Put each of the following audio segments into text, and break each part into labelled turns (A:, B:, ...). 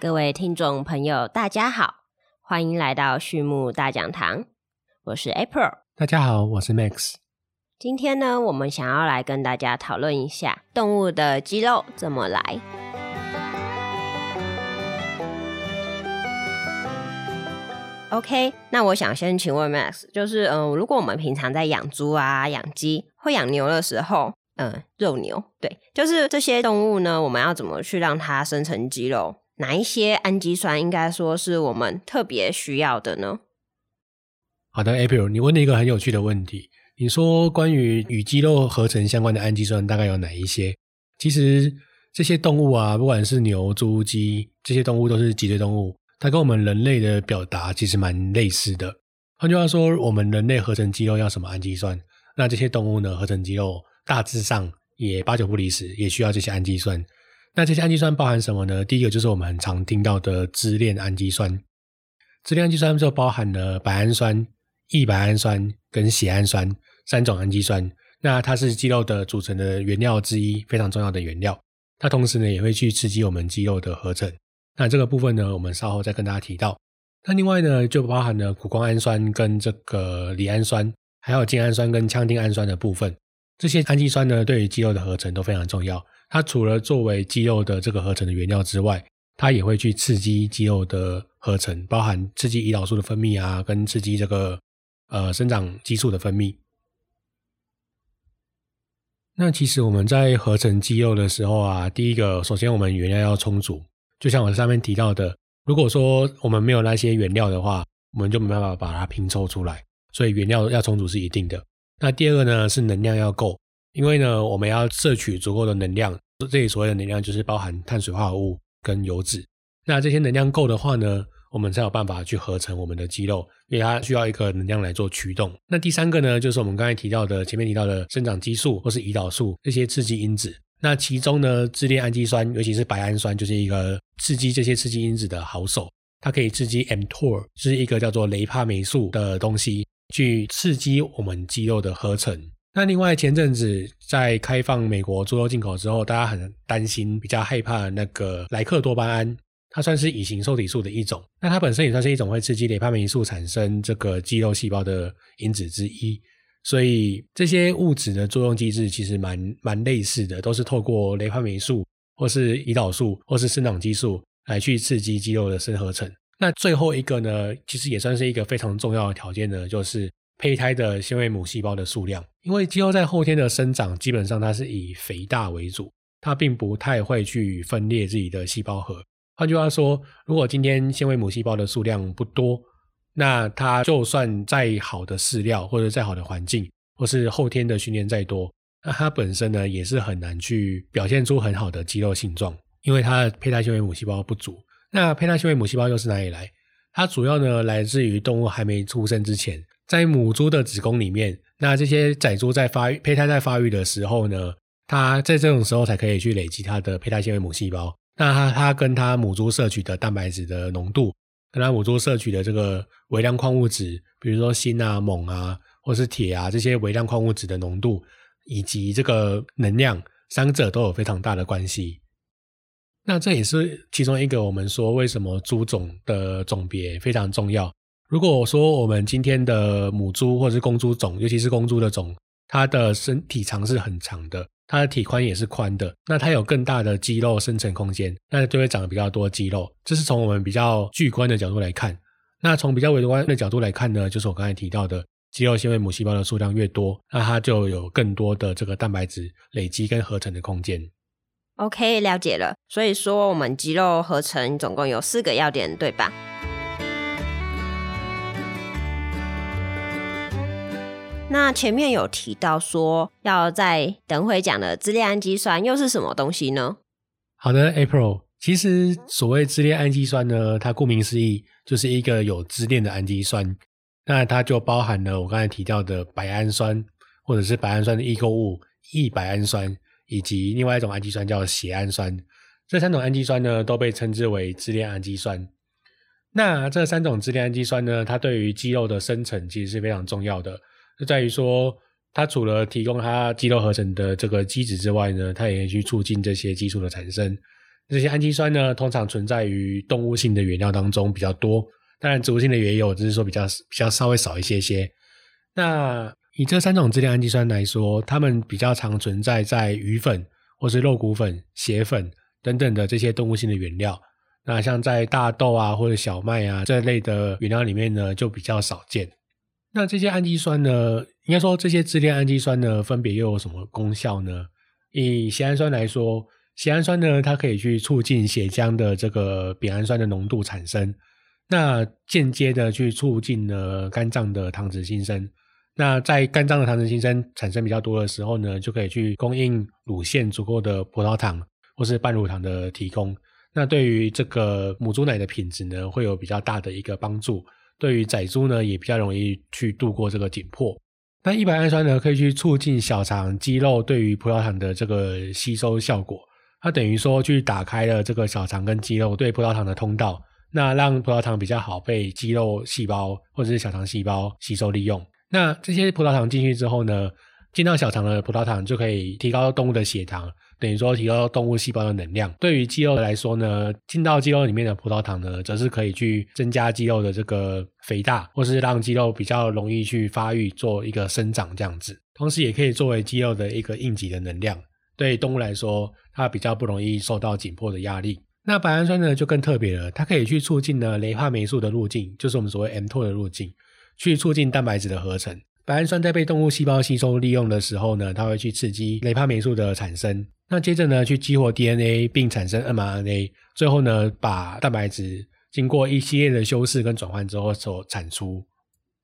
A: 各位听众朋友，大家好，欢迎来到畜牧大讲堂，我是 April。
B: 大家好，我是 Max。
A: 今天呢，我们想要来跟大家讨论一下动物的肌肉怎么来。OK，那我想先请问 Max，就是嗯，如果我们平常在养猪啊、养鸡、会养牛的时候，嗯，肉牛，对，就是这些动物呢，我们要怎么去让它生成肌肉？哪一些氨基酸应该说是我们特别需要的呢？
B: 好的，April，你问了一个很有趣的问题。你说关于与肌肉合成相关的氨基酸大概有哪一些？其实这些动物啊，不管是牛、猪、鸡，这些动物都是脊椎动物。它跟我们人类的表达其实蛮类似的。换句话说，我们人类合成肌肉要什么氨基酸？那这些动物呢，合成肌肉大致上也八九不离十，也需要这些氨基酸。那这些氨基酸包含什么呢？第一个就是我们常听到的支链氨基酸。支链氨基酸就包含了白氨酸、异白氨酸跟缬氨酸三种氨基酸。那它是肌肉的组成的原料之一，非常重要的原料。它同时呢，也会去刺激我们肌肉的合成。那这个部分呢，我们稍后再跟大家提到。那另外呢，就包含了谷胱氨酸跟这个赖氨酸，还有精氨酸跟羟丁氨酸的部分。这些氨基酸呢，对于肌肉的合成都非常重要。它除了作为肌肉的这个合成的原料之外，它也会去刺激肌肉的合成，包含刺激胰岛素的分泌啊，跟刺激这个呃生长激素的分泌。那其实我们在合成肌肉的时候啊，第一个，首先我们原料要充足。就像我上面提到的，如果说我们没有那些原料的话，我们就没办法把它拼凑出来。所以原料要充足是一定的。那第二个呢是能量要够，因为呢我们要摄取足够的能量。这里所谓的能量就是包含碳水化合物跟油脂。那这些能量够的话呢，我们才有办法去合成我们的肌肉，因为它需要一个能量来做驱动。那第三个呢，就是我们刚才提到的前面提到的生长激素或是胰岛素这些刺激因子。那其中呢，支链氨基酸，尤其是白氨酸，就是一个刺激这些刺激因子的好手。它可以刺激 mTOR，是一个叫做雷帕霉素的东西，去刺激我们肌肉的合成。那另外前阵子在开放美国猪肉进口之后，大家很担心、比较害怕那个莱克多巴胺，它算是乙型受体素的一种。那它本身也算是一种会刺激雷帕霉素产生这个肌肉细胞的因子之一。所以这些物质的作用机制其实蛮蛮类似的，都是透过雷帕霉素或是胰岛素或是生长激素来去刺激肌肉的生合成。那最后一个呢，其实也算是一个非常重要的条件呢，就是胚胎的纤维母细胞的数量。因为肌肉在后天的生长，基本上它是以肥大为主，它并不太会去分裂自己的细胞核。换句话说，如果今天纤维母细胞的数量不多，那它就算再好的饲料，或者再好的环境，或是后天的训练再多，那它本身呢也是很难去表现出很好的肌肉性状，因为它的胚胎纤维母细胞不足。那胚胎纤维母细胞又是哪里来？它主要呢来自于动物还没出生之前，在母猪的子宫里面。那这些仔猪在发育，胚胎在发育的时候呢，它在这种时候才可以去累积它的胚胎纤维母细胞。那它它跟它母猪摄取的蛋白质的浓度。跟它母猪摄取的这个微量矿物质，比如说锌啊、锰啊，或是铁啊这些微量矿物质的浓度，以及这个能量，三者都有非常大的关系。那这也是其中一个我们说为什么猪种的种别非常重要。如果说我们今天的母猪或者是公猪种，尤其是公猪的种，它的身体长是很长的。它的体宽也是宽的，那它有更大的肌肉生成空间，那就会长得比较多肌肉。这是从我们比较巨观的角度来看。那从比较微观的角度来看呢，就是我刚才提到的，肌肉纤维母细胞的数量越多，那它就有更多的这个蛋白质累积跟合成的空间。
A: OK，了解了。所以说，我们肌肉合成总共有四个要点，对吧？那前面有提到说，要在等会讲的支链氨基酸又是什么东西呢？
B: 好的，April，其实所谓支链氨基酸呢，它顾名思义就是一个有支链的氨基酸。那它就包含了我刚才提到的白氨酸，或者是白氨酸的异构物异白氨酸，以及另外一种氨基酸叫缬氨酸。这三种氨基酸呢，都被称之为支链氨基酸。那这三种支链氨基酸呢，它对于肌肉的生成其实是非常重要的。就在于说，它除了提供它肌肉合成的这个基质之外呢，它也去促进这些激素的产生。这些氨基酸呢，通常存在于动物性的原料当中比较多，当然植物性的也有，只是说比较比较稍微少一些些。那以这三种质量氨基酸来说，它们比较常存在在鱼粉或是肉骨粉、血粉等等的这些动物性的原料。那像在大豆啊或者小麦啊这类的原料里面呢，就比较少见。那这些氨基酸呢，应该说这些支链氨基酸呢，分别又有什么功效呢？以血氨酸来说，血氨酸呢，它可以去促进血浆的这个丙氨酸的浓度产生，那间接的去促进了肝脏的糖脂新生。那在肝脏的糖脂新生产生比较多的时候呢，就可以去供应乳腺足够的葡萄糖或是半乳糖的提供。那对于这个母猪奶的品质呢，会有比较大的一个帮助。对于仔猪呢，也比较容易去度过这个紧迫。那一百氨酸呢，可以去促进小肠肌肉对于葡萄糖的这个吸收效果。它等于说去打开了这个小肠跟肌肉对葡萄糖的通道，那让葡萄糖比较好被肌肉细胞或者是小肠细胞吸收利用。那这些葡萄糖进去之后呢，进到小肠的葡萄糖就可以提高动物的血糖，等于说提高动物细胞的能量。对于肌肉来说呢，进到肌肉里面的葡萄糖呢，则是可以去增加肌肉的这个肥大，或是让肌肉比较容易去发育，做一个生长这样子。同时也可以作为肌肉的一个应急的能量。对动物来说，它比较不容易受到紧迫的压力。那白氨酸呢，就更特别了，它可以去促进呢雷化霉素的路径，就是我们所谓 mTOR 的路径。去促进蛋白质的合成。白氨酸在被动物细胞吸收利用的时候呢，它会去刺激雷帕霉素的产生。那接着呢，去激活 DNA 并产生 mRNA，最后呢，把蛋白质经过一系列的修饰跟转换之后所产出。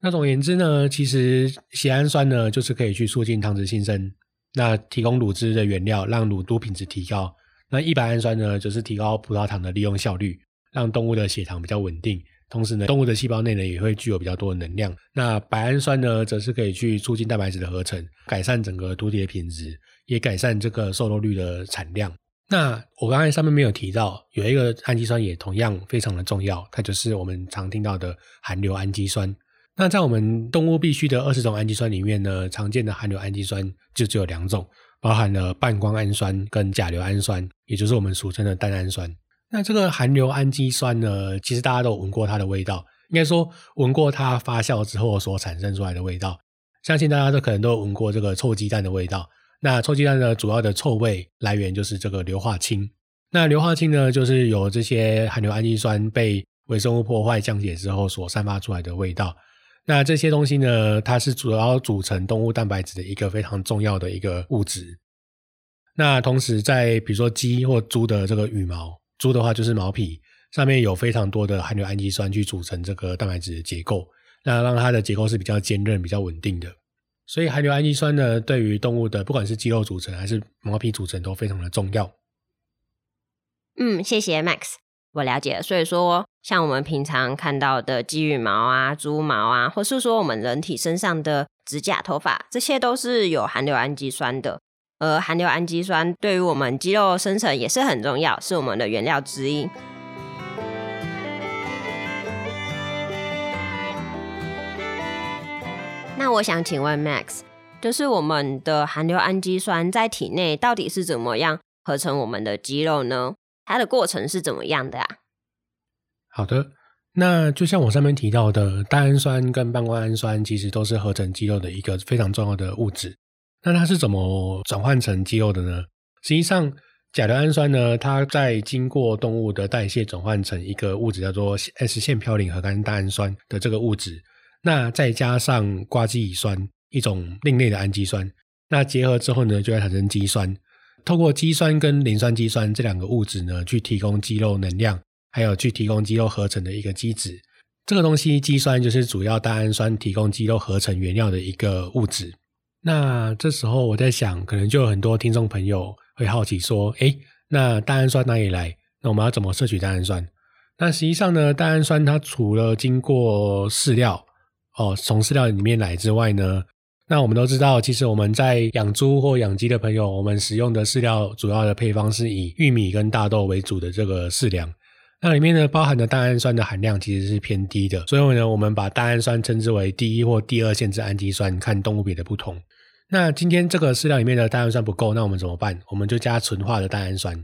B: 那总而言之呢，其实缬氨酸呢，就是可以去促进糖脂新生，那提供乳汁的原料，让乳都品质提高。那一百氨酸呢，就是提高葡萄糖的利用效率，让动物的血糖比较稳定。同时呢，动物的细胞内呢也会具有比较多的能量。那白氨酸呢，则是可以去促进蛋白质的合成，改善整个土体的品质，也改善这个瘦肉率的产量。那我刚才上面没有提到，有一个氨基酸也同样非常的重要，它就是我们常听到的含硫氨基酸。那在我们动物必需的二十种氨基酸里面呢，常见的含硫氨基酸就只有两种，包含了半胱氨酸跟甲硫氨酸，也就是我们俗称的蛋氨酸。那这个含硫氨基酸呢，其实大家都闻过它的味道，应该说闻过它发酵之后所产生出来的味道。相信大家都可能都闻过这个臭鸡蛋的味道。那臭鸡蛋呢，主要的臭味来源就是这个硫化氢。那硫化氢呢，就是由这些含硫氨基酸被微生物破坏降解之后所散发出来的味道。那这些东西呢，它是主要组成动物蛋白质的一个非常重要的一个物质。那同时，在比如说鸡或猪的这个羽毛。猪的话就是毛皮上面有非常多的含硫氨基酸去组成这个蛋白质的结构，那让它的结构是比较坚韧、比较稳定的。所以含硫氨基酸呢，对于动物的不管是肌肉组成还是毛皮组成都非常的重要。
A: 嗯，谢谢 Max，我了解。所以说，像我们平常看到的鸡羽毛啊、猪毛啊，或是说我们人体身上的指甲、头发，这些都是有含硫氨基酸的。而含硫氨基酸对于我们肌肉生成也是很重要，是我们的原料之一。那我想请问 Max，就是我们的含硫氨基酸在体内到底是怎么样合成我们的肌肉呢？它的过程是怎么样的啊？
B: 好的，那就像我上面提到的，蛋氨酸跟半胱氨酸其实都是合成肌肉的一个非常重要的物质。那它是怎么转换成肌肉的呢？实际上，甲硫氨酸呢，它在经过动物的代谢转换成一个物质，叫做 S 腺嘌呤核苷蛋氨酸的这个物质。那再加上瓜基乙酸，一种另类的氨基酸，那结合之后呢，就会产生肌酸。透过肌酸跟磷酸肌酸这两个物质呢，去提供肌肉能量，还有去提供肌肉合成的一个基质。这个东西，肌酸就是主要蛋氨酸提供肌肉合成原料的一个物质。那这时候我在想，可能就有很多听众朋友会好奇说：“哎，那蛋氨酸哪里来？那我们要怎么摄取蛋氨酸？”那实际上呢，蛋氨酸它除了经过饲料哦，从饲料里面来之外呢，那我们都知道，其实我们在养猪或养鸡的朋友，我们使用的饲料主要的配方是以玉米跟大豆为主的这个饲料，那里面呢包含的蛋氨酸的含量其实是偏低的，所以呢，我们把蛋氨酸称之为第一或第二限制氨基酸，看动物别的不同。那今天这个饲料里面的蛋氨酸不够，那我们怎么办？我们就加纯化的蛋氨酸。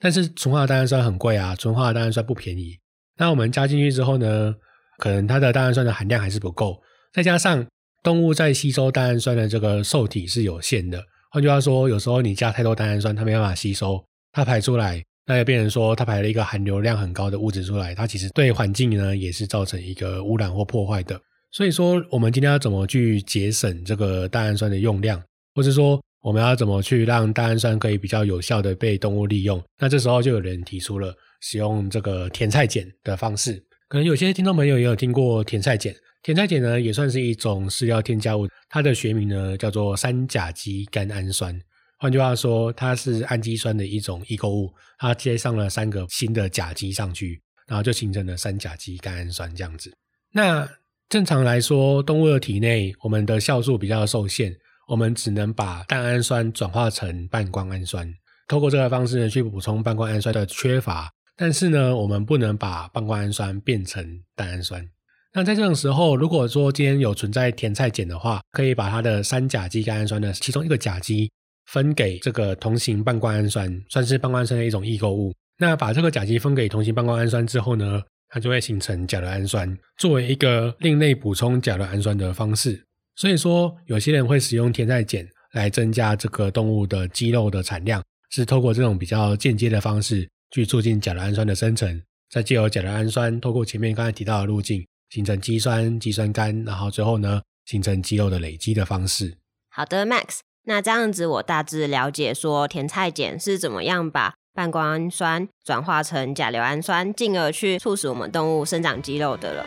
B: 但是纯化的蛋氨酸很贵啊，纯化的蛋氨酸不便宜。那我们加进去之后呢，可能它的蛋氨酸的含量还是不够，再加上动物在吸收蛋氨酸的这个受体是有限的。换句话说，有时候你加太多蛋氨酸，它没办法吸收，它排出来，那就变成说它排了一个含硫量很高的物质出来，它其实对环境呢也是造成一个污染或破坏的。所以说，我们今天要怎么去节省这个蛋氨酸的用量，或者说？我们要怎么去让蛋氨酸可以比较有效的被动物利用？那这时候就有人提出了使用这个甜菜碱的方式。可能有些听众朋友也有听过甜菜碱。甜菜碱呢也算是一种饲料添加物，它的学名呢叫做三甲基甘氨酸。换句话说，它是氨基酸的一种异构物，它接上了三个新的甲基上去，然后就形成了三甲基甘氨酸这样子。那正常来说，动物的体内我们的酵素比较受限。我们只能把蛋氨酸转化成半胱氨酸，透过这个方式呢去补充半胱氨酸的缺乏。但是呢，我们不能把半胱氨酸变成蛋氨酸。那在这种时候，如果说今天有存在甜菜碱的话，可以把它的三甲基甘氨酸的其中一个甲基分给这个同型半胱氨酸，算是半胱氨酸的一种异构物。那把这个甲基分给同型半胱氨酸之后呢，它就会形成甲硫氨酸，作为一个另类补充甲硫氨酸的方式。所以说，有些人会使用甜菜碱来增加这个动物的肌肉的产量，是透过这种比较间接的方式去促进甲硫氨酸的生成，再借由甲硫氨酸透过前面刚才提到的路径形成肌酸、肌酸酐，然后最后呢形成肌肉的累积的方式。
A: 好的，Max，那这样子我大致了解说甜菜碱是怎么样把半胱氨酸转化成甲硫氨酸，进而去促使我们动物生长肌肉的了。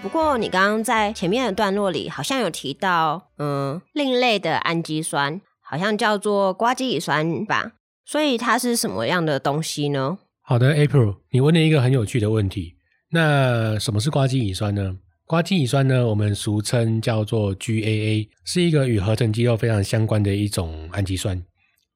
A: 不过，你刚刚在前面的段落里好像有提到，嗯，另类的氨基酸，好像叫做瓜基乙酸吧？所以它是什么样的东西呢？
B: 好的，April，你问了一个很有趣的问题。那什么是瓜基乙酸呢？瓜基乙酸呢，我们俗称叫做 GAA，是一个与合成肌肉非常相关的一种氨基酸。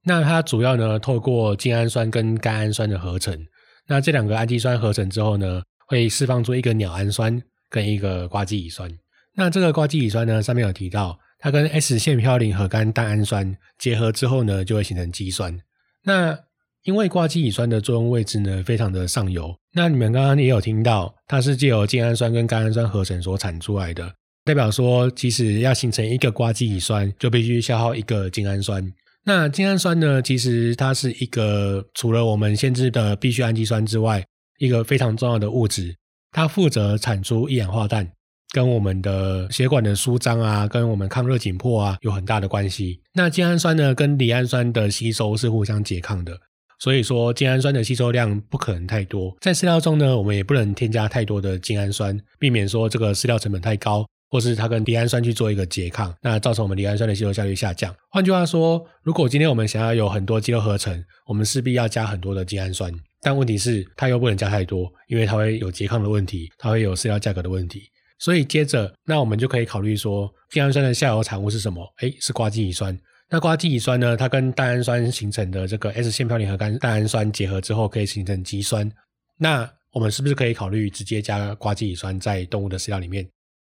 B: 那它主要呢，透过精氨酸跟甘氨酸的合成。那这两个氨基酸合成之后呢，会释放出一个鸟氨酸。跟一个瓜基乙酸，那这个瓜基乙酸呢，上面有提到，它跟 S 线嘌呤核苷蛋氨酸结合之后呢，就会形成肌酸。那因为瓜基乙酸的作用位置呢，非常的上游，那你们刚刚也有听到，它是借由精氨酸跟甘氨酸合成所产出来的，代表说，其实要形成一个瓜基乙酸，就必须消耗一个精氨酸。那精氨酸呢，其实它是一个除了我们限制的必需氨基酸之外，一个非常重要的物质。它负责产出一氧化氮，跟我们的血管的舒张啊，跟我们抗热紧迫啊有很大的关系。那精氨酸呢，跟离氨酸的吸收是互相拮抗的，所以说精氨酸的吸收量不可能太多。在饲料中呢，我们也不能添加太多的精氨酸，避免说这个饲料成本太高，或是它跟离氨酸去做一个拮抗，那造成我们离氨酸的吸收效率下降。换句话说，如果今天我们想要有很多肌肉合成，我们势必要加很多的精氨酸。但问题是，它又不能加太多，因为它会有拮抗的问题，它会有饲料价格的问题。所以接着，那我们就可以考虑说，精氨酸的下游产物是什么？哎，是瓜基乙酸。那瓜基乙酸呢？它跟蛋氨酸形成的这个 S 线嘌呤核苷蛋氨酸结合之后，可以形成肌酸。那我们是不是可以考虑直接加瓜基乙酸在动物的饲料里面？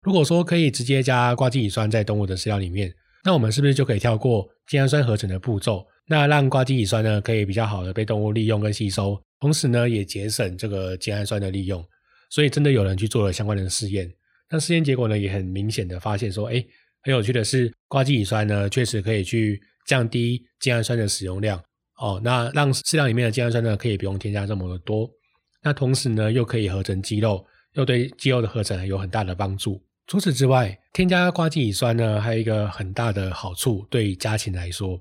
B: 如果说可以直接加瓜基乙酸在动物的饲料里面，那我们是不是就可以跳过精氨酸合成的步骤？那让瓜基乙酸呢，可以比较好的被动物利用跟吸收？同时呢，也节省这个精氨酸的利用，所以真的有人去做了相关的试验。那试验结果呢，也很明显的发现说，哎，很有趣的是，瓜基乙酸呢，确实可以去降低精氨酸的使用量哦。那让饲料里面的精氨酸呢，可以不用添加这么的多。那同时呢，又可以合成肌肉，又对肌肉的合成有很大的帮助。除此之外，添加瓜基乙酸呢，还有一个很大的好处，对家禽来说。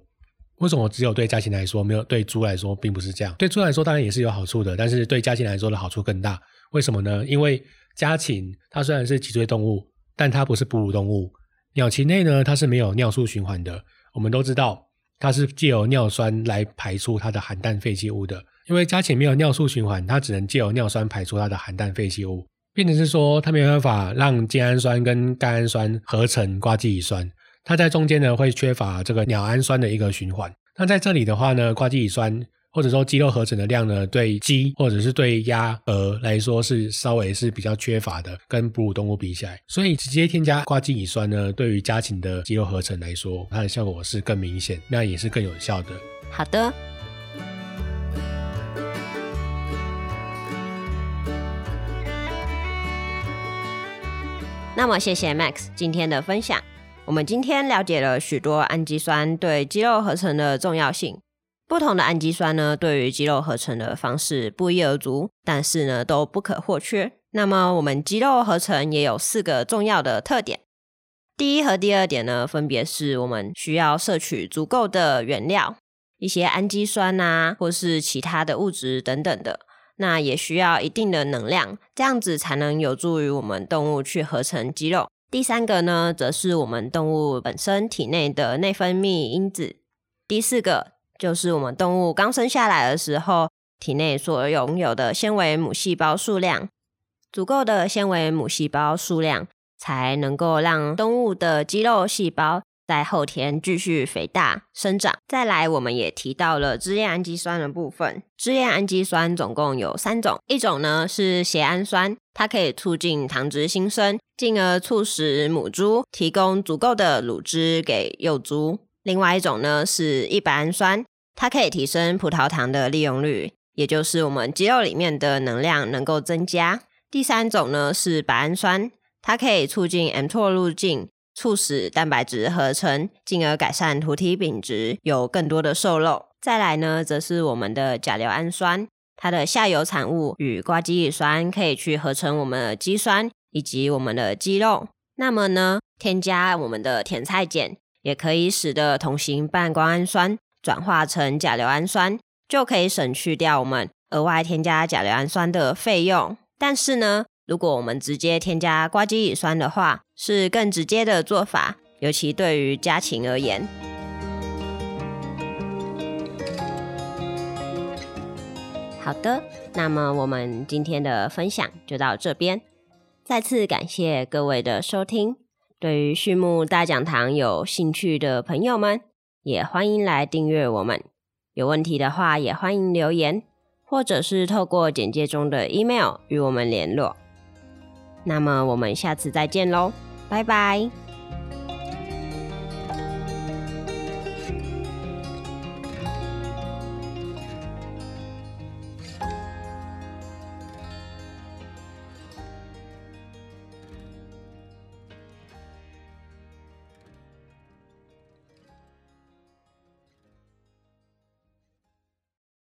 B: 为什么只有对家禽来说，没有对猪来说，并不是这样？对猪来说当然也是有好处的，但是对家禽来说的好处更大。为什么呢？因为家禽它虽然是脊椎动物，但它不是哺乳动物。鸟禽类呢，它是没有尿素循环的。我们都知道，它是借由尿酸来排出它的含氮废弃物的。因为家禽没有尿素循环，它只能借由尿酸排出它的含氮废弃物，变成是说它没有办法让精氨酸跟甘氨酸合成瓜基乙酸。它在中间呢会缺乏这个鸟氨酸的一个循环。那在这里的话呢，瓜基乙酸或者说肌肉合成的量呢，对鸡或者是对鸭、鹅来说是稍微是比较缺乏的，跟哺乳动物比起来，所以直接添加瓜精乙酸呢，对于家禽的肌肉合成来说，它的效果是更明显，那也是更有效的。
A: 好的。那么，谢谢 Max 今天的分享。我们今天了解了许多氨基酸对肌肉合成的重要性。不同的氨基酸呢，对于肌肉合成的方式不一而足，但是呢，都不可或缺。那么，我们肌肉合成也有四个重要的特点。第一和第二点呢，分别是我们需要摄取足够的原料，一些氨基酸啊，或是其他的物质等等的。那也需要一定的能量，这样子才能有助于我们动物去合成肌肉。第三个呢，则是我们动物本身体内的内分泌因子。第四个就是我们动物刚生下来的时候，体内所拥有的纤维母细胞数量，足够的纤维母细胞数量，才能够让动物的肌肉细胞。在后天继续肥大生长。再来，我们也提到了支链氨基酸的部分。支链氨基酸总共有三种，一种呢是血氨酸，它可以促进糖脂新生，进而促使母猪提供足够的乳汁给幼猪。另外一种呢是异白氨酸，它可以提升葡萄糖的利用率，也就是我们肌肉里面的能量能够增加。第三种呢是白氨酸，它可以促进 mTOR 路径。促使蛋白质合成，进而改善图体品质，有更多的瘦肉。再来呢，则是我们的甲硫氨酸，它的下游产物与瓜基乙酸可以去合成我们的肌酸以及我们的肌肉。那么呢，添加我们的甜菜碱，也可以使得同型半胱氨酸转化成甲硫氨酸，就可以省去掉我们额外添加甲硫氨酸的费用。但是呢，如果我们直接添加瓜基乙酸的话，是更直接的做法，尤其对于家禽而言。好的，那么我们今天的分享就到这边。再次感谢各位的收听。对于畜牧大讲堂有兴趣的朋友们，也欢迎来订阅我们。有问题的话，也欢迎留言，或者是透过简介中的 email 与我们联络。那么我们下次再见喽，拜拜。